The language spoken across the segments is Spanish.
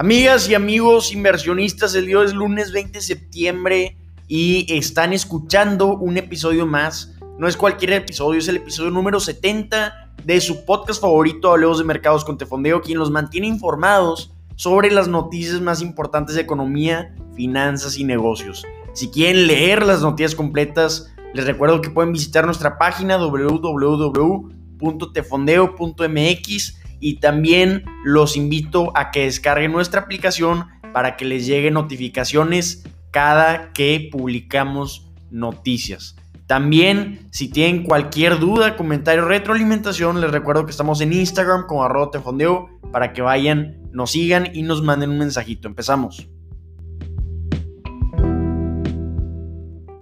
Amigas y amigos inversionistas, el día es lunes 20 de septiembre y están escuchando un episodio más. No es cualquier episodio, es el episodio número 70 de su podcast favorito, Hablemos de Mercados con Tefondeo, quien los mantiene informados sobre las noticias más importantes de economía, finanzas y negocios. Si quieren leer las noticias completas, les recuerdo que pueden visitar nuestra página www.tefondeo.mx y también los invito a que descarguen nuestra aplicación para que les lleguen notificaciones cada que publicamos noticias. También, si tienen cualquier duda, comentario, retroalimentación, les recuerdo que estamos en Instagram como arroba tefondeo para que vayan, nos sigan y nos manden un mensajito. Empezamos.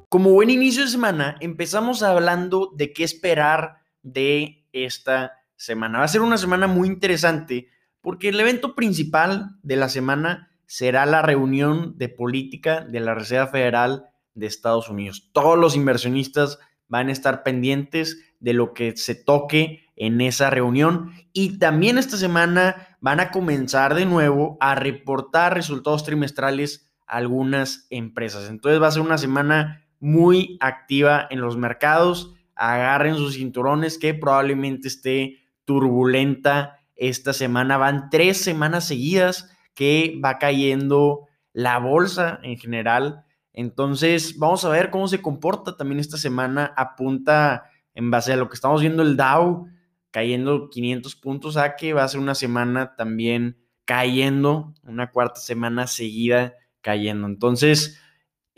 Como buen inicio de semana, empezamos hablando de qué esperar de esta semana. Va a ser una semana muy interesante porque el evento principal de la semana será la reunión de política de la Reserva Federal de Estados Unidos. Todos los inversionistas van a estar pendientes de lo que se toque en esa reunión y también esta semana van a comenzar de nuevo a reportar resultados trimestrales algunas empresas. Entonces va a ser una semana muy activa en los mercados. Agarren sus cinturones que probablemente esté turbulenta esta semana. Van tres semanas seguidas que va cayendo la bolsa en general. Entonces, vamos a ver cómo se comporta también esta semana. Apunta en base a lo que estamos viendo el Dow cayendo 500 puntos a que va a ser una semana también cayendo, una cuarta semana seguida cayendo. Entonces,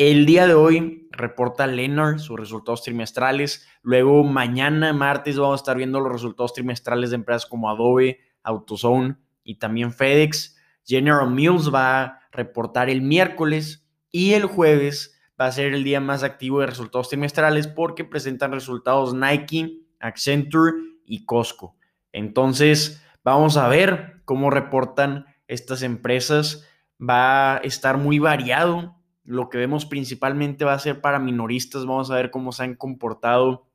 el día de hoy reporta Leonard sus resultados trimestrales. Luego mañana, martes, vamos a estar viendo los resultados trimestrales de empresas como Adobe, AutoZone y también FedEx. General Mills va a reportar el miércoles y el jueves va a ser el día más activo de resultados trimestrales porque presentan resultados Nike, Accenture y Costco. Entonces, vamos a ver cómo reportan estas empresas. Va a estar muy variado lo que vemos principalmente va a ser para minoristas. Vamos a ver cómo se han comportado,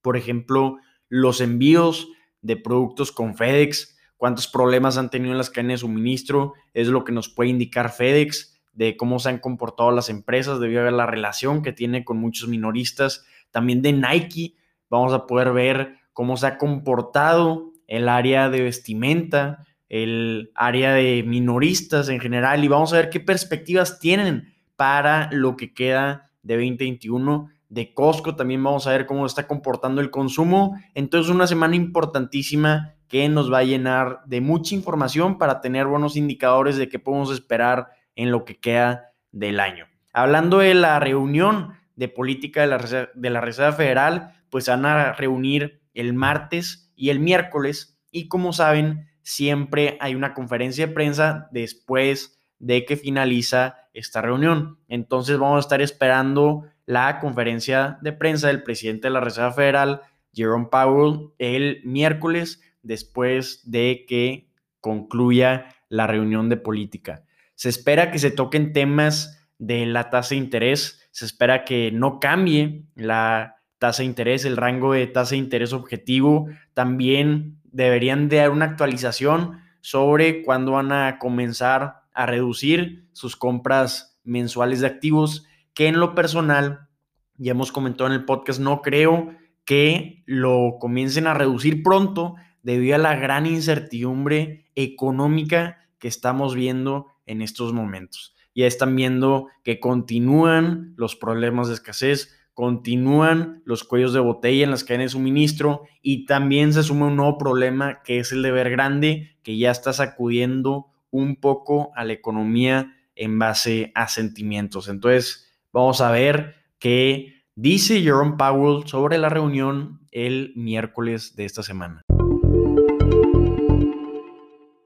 por ejemplo, los envíos de productos con FedEx, cuántos problemas han tenido en las cadenas de suministro, es lo que nos puede indicar FedEx de cómo se han comportado las empresas debido a la relación que tiene con muchos minoristas. También de Nike, vamos a poder ver cómo se ha comportado el área de vestimenta, el área de minoristas en general y vamos a ver qué perspectivas tienen para lo que queda de 2021 de Costco. También vamos a ver cómo está comportando el consumo. Entonces, una semana importantísima que nos va a llenar de mucha información para tener buenos indicadores de qué podemos esperar en lo que queda del año. Hablando de la reunión de política de la, Reserva, de la Reserva Federal, pues van a reunir el martes y el miércoles y como saben, siempre hay una conferencia de prensa después de que finaliza esta reunión. Entonces vamos a estar esperando la conferencia de prensa del presidente de la Reserva Federal, Jerome Powell, el miércoles después de que concluya la reunión de política. Se espera que se toquen temas de la tasa de interés, se espera que no cambie la tasa de interés, el rango de tasa de interés objetivo. También deberían de dar una actualización sobre cuándo van a comenzar a reducir sus compras mensuales de activos, que en lo personal, ya hemos comentado en el podcast, no creo que lo comiencen a reducir pronto debido a la gran incertidumbre económica que estamos viendo en estos momentos. Ya están viendo que continúan los problemas de escasez, continúan los cuellos de botella en las cadenas de suministro y también se suma un nuevo problema que es el de ver grande que ya está sacudiendo un poco a la economía en base a sentimientos. Entonces, vamos a ver qué dice Jerome Powell sobre la reunión el miércoles de esta semana.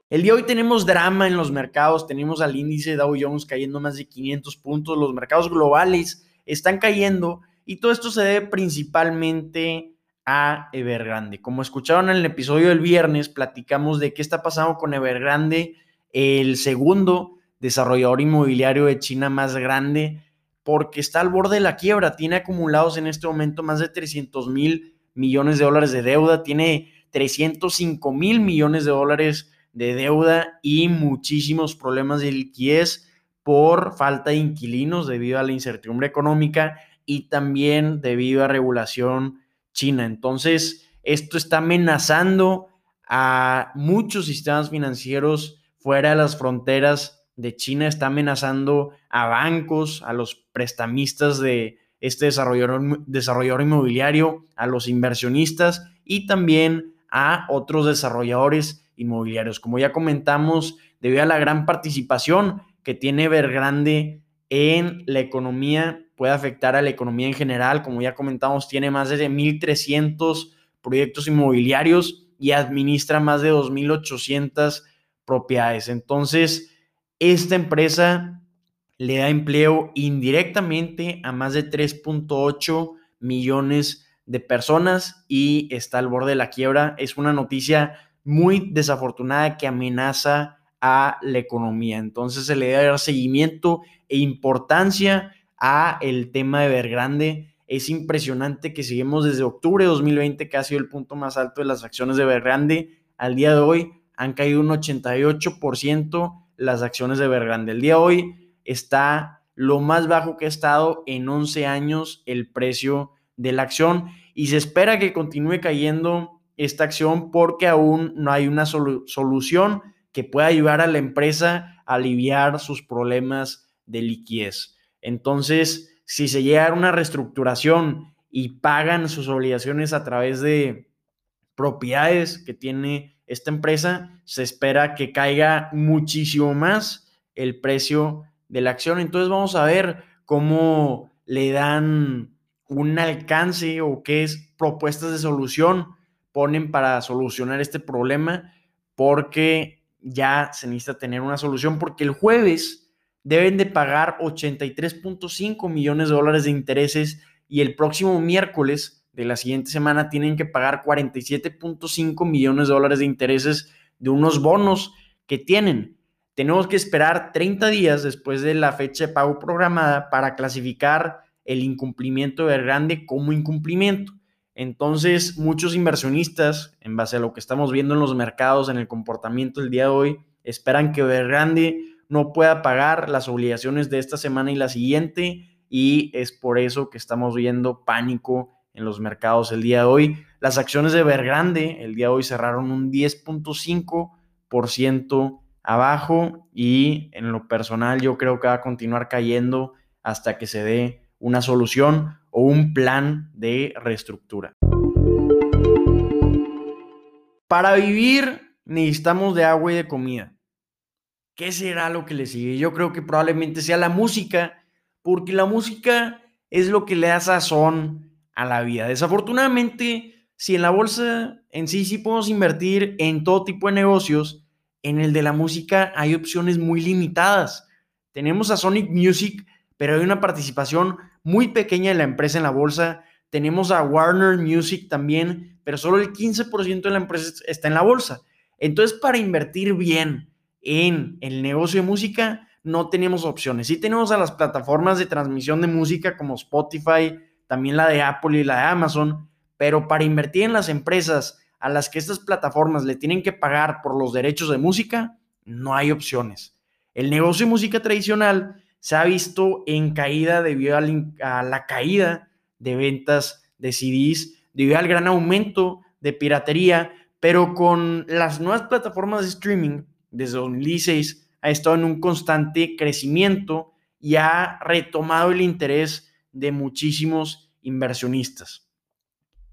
El día de hoy tenemos drama en los mercados, tenemos al índice Dow Jones cayendo más de 500 puntos, los mercados globales están cayendo y todo esto se debe principalmente a Evergrande. Como escucharon en el episodio del viernes, platicamos de qué está pasando con Evergrande el segundo desarrollador inmobiliario de China más grande, porque está al borde de la quiebra. Tiene acumulados en este momento más de 300 mil millones de dólares de deuda, tiene 305 mil millones de dólares de deuda y muchísimos problemas de liquidez por falta de inquilinos debido a la incertidumbre económica y también debido a regulación china. Entonces, esto está amenazando a muchos sistemas financieros fuera de las fronteras de China, está amenazando a bancos, a los prestamistas de este desarrollador, inmobiliario, a los inversionistas y también a otros desarrolladores inmobiliarios. Como ya comentamos, debido a la gran participación que tiene Evergrande en la economía, puede afectar a la economía en general. Como ya comentamos, tiene más de 1.300 proyectos inmobiliarios y administra más de 2.800 propiedades. Entonces, esta empresa le da empleo indirectamente a más de 3.8 millones de personas y está al borde de la quiebra. Es una noticia muy desafortunada que amenaza a la economía. Entonces se le debe dar seguimiento e importancia a el tema de Vergrande. Es impresionante que seguimos desde octubre de 2020, que ha sido el punto más alto de las acciones de Vergrande. Al día de hoy han caído un 88% las acciones de Vergrande. El día de hoy está lo más bajo que ha estado en 11 años el precio de la acción y se espera que continúe cayendo esta acción porque aún no hay una solución que pueda ayudar a la empresa a aliviar sus problemas de liquidez. Entonces, si se llega a una reestructuración y pagan sus obligaciones a través de propiedades que tiene esta empresa, se espera que caiga muchísimo más el precio de la acción. Entonces vamos a ver cómo le dan un alcance o qué es propuestas de solución ponen para solucionar este problema porque ya se necesita tener una solución porque el jueves deben de pagar 83.5 millones de dólares de intereses y el próximo miércoles de la siguiente semana tienen que pagar 47.5 millones de dólares de intereses de unos bonos que tienen. Tenemos que esperar 30 días después de la fecha de pago programada para clasificar el incumplimiento de grande como incumplimiento. Entonces, muchos inversionistas, en base a lo que estamos viendo en los mercados, en el comportamiento del día de hoy, esperan que Evergrande no pueda pagar las obligaciones de esta semana y la siguiente, y es por eso que estamos viendo pánico en los mercados el día de hoy. Las acciones de Evergrande el día de hoy cerraron un 10.5% abajo y en lo personal yo creo que va a continuar cayendo hasta que se dé una solución o un plan de reestructura. Para vivir necesitamos de agua y de comida. ¿Qué será lo que le sigue? Yo creo que probablemente sea la música, porque la música es lo que le da sazón a la vida. Desafortunadamente, si en la bolsa en sí sí podemos invertir en todo tipo de negocios, en el de la música hay opciones muy limitadas. Tenemos a Sonic Music, pero hay una participación muy pequeña de la empresa en la bolsa. Tenemos a Warner Music también, pero solo el 15% de la empresa está en la bolsa. Entonces, para invertir bien en el negocio de música, no tenemos opciones. Sí tenemos a las plataformas de transmisión de música como Spotify, también la de Apple y la de Amazon, pero para invertir en las empresas a las que estas plataformas le tienen que pagar por los derechos de música, no hay opciones. El negocio de música tradicional se ha visto en caída debido a la caída de ventas de CDs, debido al gran aumento de piratería, pero con las nuevas plataformas de streaming desde 2016 ha estado en un constante crecimiento y ha retomado el interés de muchísimos inversionistas.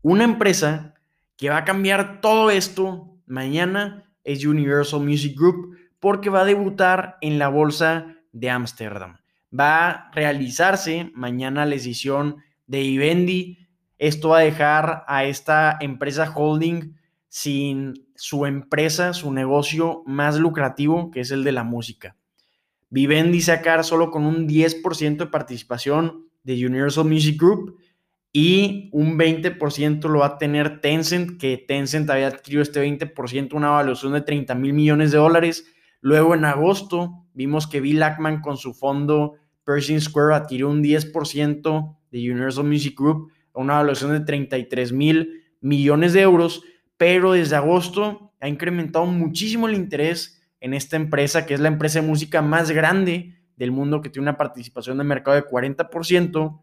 Una empresa que va a cambiar todo esto mañana es Universal Music Group porque va a debutar en la bolsa de Ámsterdam. Va a realizarse mañana la decisión de Vivendi. Esto va a dejar a esta empresa holding sin su empresa, su negocio más lucrativo, que es el de la música. Vivendi sacar solo con un 10% de participación de Universal Music Group y un 20% lo va a tener Tencent, que Tencent había adquirido este 20%, una evaluación de 30 mil millones de dólares. Luego en agosto vimos que Bill Ackman con su fondo Pershing Square adquirió un 10% de Universal Music Group a una evaluación de 33 mil millones de euros, pero desde agosto ha incrementado muchísimo el interés en esta empresa, que es la empresa de música más grande del mundo, que tiene una participación de mercado de 40%,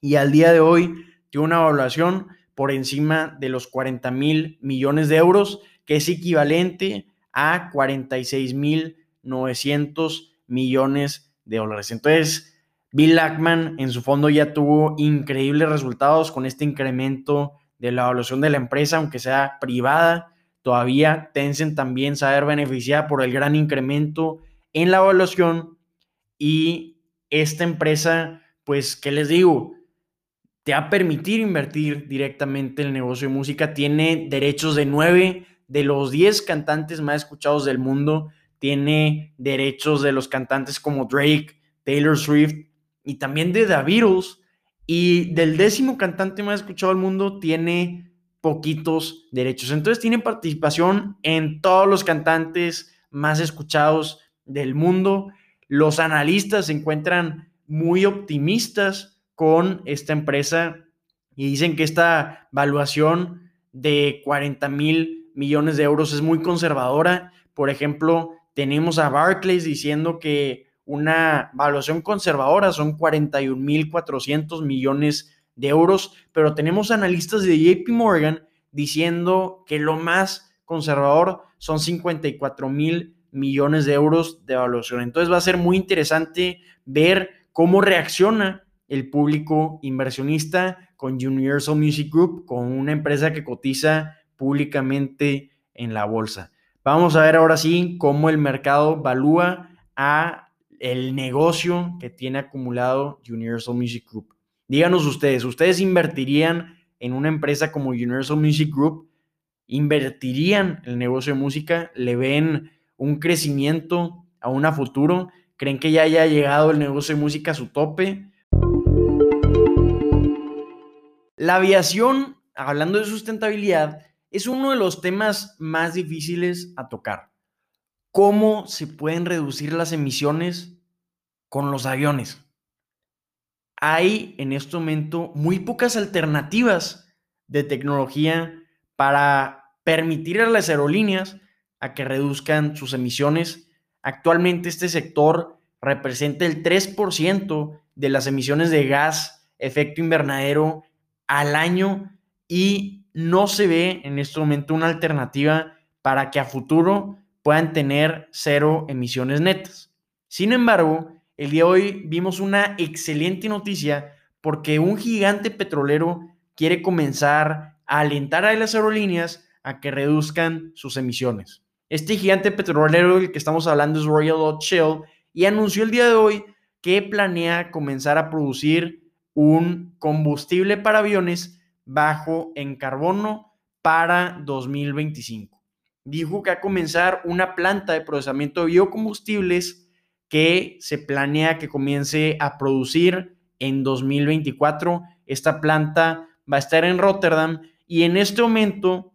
y al día de hoy tiene una evaluación por encima de los 40 mil millones de euros, que es equivalente a 46 mil 900 millones de dólares. Entonces, Bill Ackman en su fondo ya tuvo increíbles resultados con este incremento de la evaluación de la empresa, aunque sea privada. Todavía Tencent también saber beneficiar por el gran incremento en la evaluación y esta empresa, pues, ¿qué les digo? Te va a permitir invertir directamente en el negocio de música. Tiene derechos de nueve de los 10 cantantes más escuchados del mundo. Tiene derechos de los cantantes como Drake, Taylor Swift y también de The Beatles. Y del décimo cantante más escuchado del mundo tiene poquitos derechos. Entonces tiene participación en todos los cantantes más escuchados del mundo. Los analistas se encuentran muy optimistas con esta empresa y dicen que esta valuación de 40 mil millones de euros es muy conservadora. Por ejemplo, tenemos a Barclays diciendo que una valuación conservadora son 41.400 millones de euros, pero tenemos analistas de JP Morgan diciendo que lo más conservador son 54 mil millones de euros de evaluación. Entonces va a ser muy interesante ver cómo reacciona el público inversionista con Universal Music Group, con una empresa que cotiza públicamente en la bolsa. Vamos a ver ahora sí cómo el mercado valúa a el negocio que tiene acumulado Universal Music Group. Díganos ustedes, ¿ustedes invertirían en una empresa como Universal Music Group? ¿Invertirían en el negocio de música? ¿Le ven un crecimiento a un futuro? ¿Creen que ya haya llegado el negocio de música a su tope? La aviación, hablando de sustentabilidad, es uno de los temas más difíciles a tocar. ¿Cómo se pueden reducir las emisiones con los aviones? Hay en este momento muy pocas alternativas de tecnología para permitir a las aerolíneas a que reduzcan sus emisiones. Actualmente este sector representa el 3% de las emisiones de gas efecto invernadero al año y no se ve en este momento una alternativa para que a futuro puedan tener cero emisiones netas. Sin embargo, el día de hoy vimos una excelente noticia porque un gigante petrolero quiere comenzar a alentar a las aerolíneas a que reduzcan sus emisiones. Este gigante petrolero del que estamos hablando es Royal Dutch Shell y anunció el día de hoy que planea comenzar a producir un combustible para aviones bajo en carbono para 2025. Dijo que va a comenzar una planta de procesamiento de biocombustibles que se planea que comience a producir en 2024. Esta planta va a estar en Rotterdam y en este momento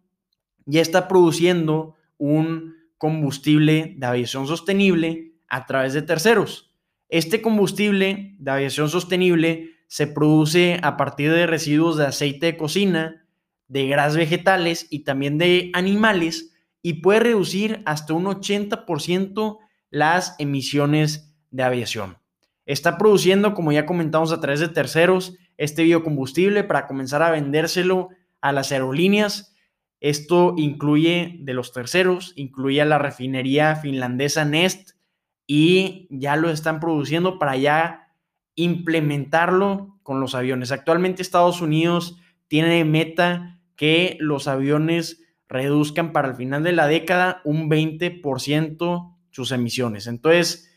ya está produciendo un combustible de aviación sostenible a través de terceros. Este combustible de aviación sostenible se produce a partir de residuos de aceite de cocina, de grasas vegetales y también de animales y puede reducir hasta un 80% las emisiones de aviación. Está produciendo, como ya comentamos a través de terceros, este biocombustible para comenzar a vendérselo a las aerolíneas. Esto incluye de los terceros, incluye a la refinería finlandesa Nest y ya lo están produciendo para ya implementarlo con los aviones. Actualmente Estados Unidos tiene meta que los aviones reduzcan para el final de la década un 20% sus emisiones. Entonces,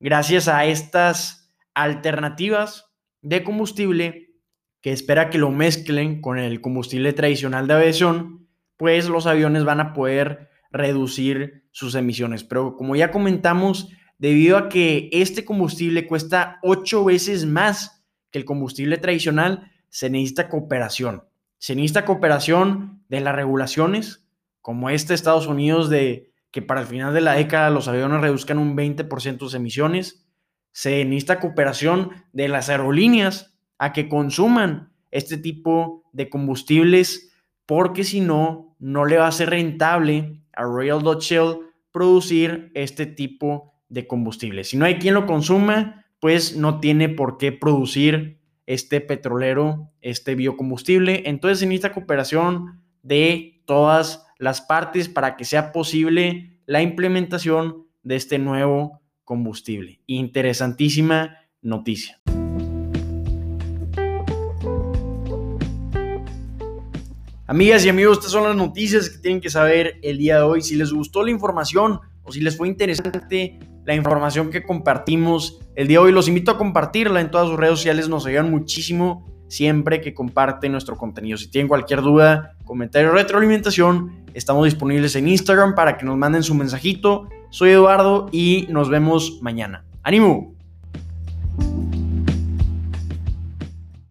gracias a estas alternativas de combustible que espera que lo mezclen con el combustible tradicional de aviación, pues los aviones van a poder reducir sus emisiones. Pero como ya comentamos, debido a que este combustible cuesta ocho veces más que el combustible tradicional, se necesita cooperación. Se necesita cooperación de las regulaciones, como este Estados Unidos de que para el final de la década los aviones reduzcan un 20% sus emisiones. Se necesita cooperación de las aerolíneas a que consuman este tipo de combustibles, porque si no, no le va a ser rentable a Royal Dutch Shell producir este tipo de combustible. Si no hay quien lo consuma, pues no tiene por qué producir este petrolero, este biocombustible. Entonces se necesita cooperación de todas las partes para que sea posible la implementación de este nuevo combustible. Interesantísima noticia. Amigas y amigos, estas son las noticias que tienen que saber el día de hoy. Si les gustó la información o si les fue interesante la información que compartimos el día de hoy, los invito a compartirla en todas sus redes sociales. Nos ayudan muchísimo siempre que comparten nuestro contenido. Si tienen cualquier duda, comentario o retroalimentación, estamos disponibles en Instagram para que nos manden su mensajito. Soy Eduardo y nos vemos mañana. ¡Ánimo!